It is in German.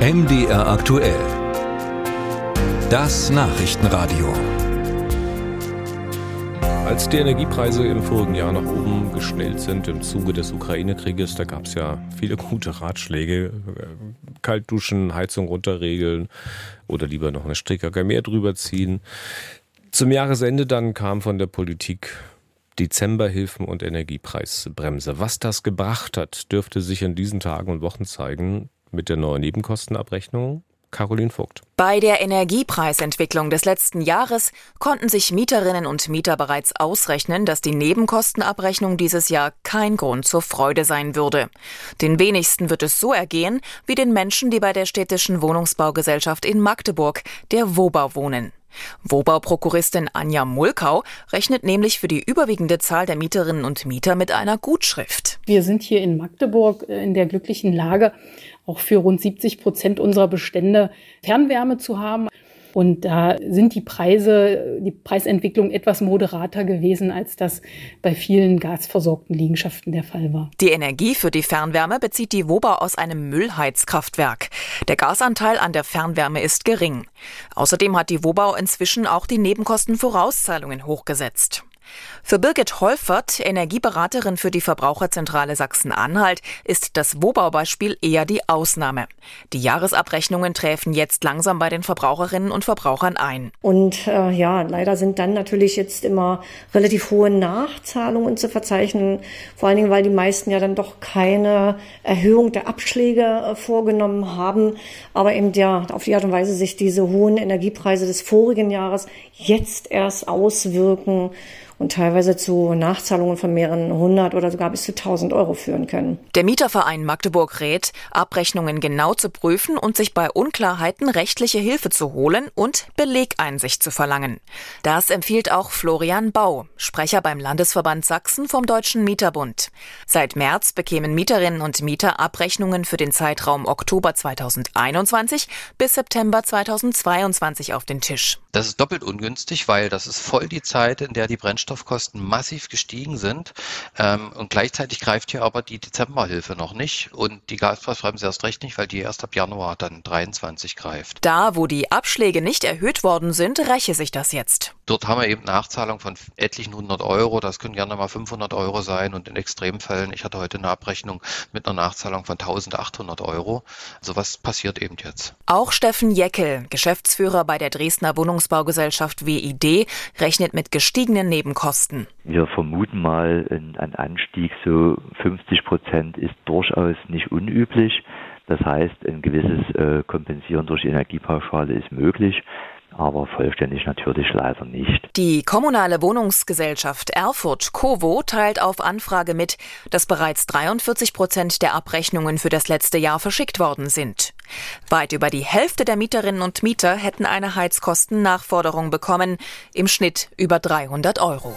MDR aktuell. Das Nachrichtenradio. Als die Energiepreise im vorigen Jahr nach oben geschnellt sind im Zuge des Ukraine-Krieges, da gab es ja viele gute Ratschläge. Kalt duschen, Heizung runterregeln oder lieber noch eine Strickjacke mehr drüber ziehen. Zum Jahresende dann kam von der Politik Dezemberhilfen und Energiepreisbremse. Was das gebracht hat, dürfte sich in diesen Tagen und Wochen zeigen mit der neuen Nebenkostenabrechnung. Caroline Vogt. Bei der Energiepreisentwicklung des letzten Jahres konnten sich Mieterinnen und Mieter bereits ausrechnen, dass die Nebenkostenabrechnung dieses Jahr kein Grund zur Freude sein würde. Den wenigsten wird es so ergehen wie den Menschen, die bei der städtischen Wohnungsbaugesellschaft in Magdeburg, der Wobau, wohnen. Wobau-Prokuristin Anja Mulkau rechnet nämlich für die überwiegende Zahl der Mieterinnen und Mieter mit einer Gutschrift. Wir sind hier in Magdeburg äh, in der glücklichen Lage, auch für rund 70 Prozent unserer Bestände Fernwärme zu haben. Und da sind die Preise, die Preisentwicklung etwas moderater gewesen, als das bei vielen gasversorgten Liegenschaften der Fall war. Die Energie für die Fernwärme bezieht die Woba aus einem Müllheizkraftwerk. Der Gasanteil an der Fernwärme ist gering. Außerdem hat die Wobau inzwischen auch die Nebenkostenvorauszahlungen hochgesetzt. Für Birgit Holfert, Energieberaterin für die Verbraucherzentrale Sachsen-Anhalt, ist das Wobau-Beispiel eher die Ausnahme. Die Jahresabrechnungen träfen jetzt langsam bei den Verbraucherinnen und Verbrauchern ein. Und äh, ja, leider sind dann natürlich jetzt immer relativ hohe Nachzahlungen zu verzeichnen, vor allen Dingen, weil die meisten ja dann doch keine Erhöhung der Abschläge äh, vorgenommen haben, aber eben ja auf die Art und Weise sich diese hohen Energiepreise des vorigen Jahres jetzt erst auswirken und teilweise zu Nachzahlungen von mehreren hundert oder sogar bis zu tausend Euro führen können. Der Mieterverein Magdeburg rät, Abrechnungen genau zu prüfen und sich bei Unklarheiten rechtliche Hilfe zu holen und Belegeinsicht zu verlangen. Das empfiehlt auch Florian Bau, Sprecher beim Landesverband Sachsen vom Deutschen Mieterbund. Seit März bekämen Mieterinnen und Mieter Abrechnungen für den Zeitraum Oktober 2021 bis September 2022 auf den Tisch. Das ist doppelt ungünstig, weil das ist voll die Zeit, in der die Brennstoffkosten massiv gestiegen sind. Ähm, und gleichzeitig greift hier aber die Dezemberhilfe noch nicht und die Gaspreisbremse erst recht nicht, weil die erst ab Januar dann 23 greift. Da, wo die Abschläge nicht erhöht worden sind, räche sich das jetzt. Dort haben wir eben Nachzahlung von etlichen 100 Euro. Das können gerne mal 500 Euro sein und in Extremfällen, ich hatte heute eine Abrechnung mit einer Nachzahlung von 1800 Euro. Also was passiert eben jetzt? Auch Steffen Jeckel, Geschäftsführer bei der Dresdner Wohnungsbaugesellschaft WID, rechnet mit gestiegenen Nebenkosten. Wir vermuten mal, ein Anstieg so 50 Prozent ist durchaus nicht unüblich. Das heißt, ein gewisses äh, Kompensieren durch Energiepauschale ist möglich aber vollständig natürlich leider nicht. Die kommunale Wohnungsgesellschaft Erfurt Covo teilt auf Anfrage mit, dass bereits 43 Prozent der Abrechnungen für das letzte Jahr verschickt worden sind. Weit über die Hälfte der Mieterinnen und Mieter hätten eine Heizkostennachforderung bekommen, im Schnitt über 300 Euro.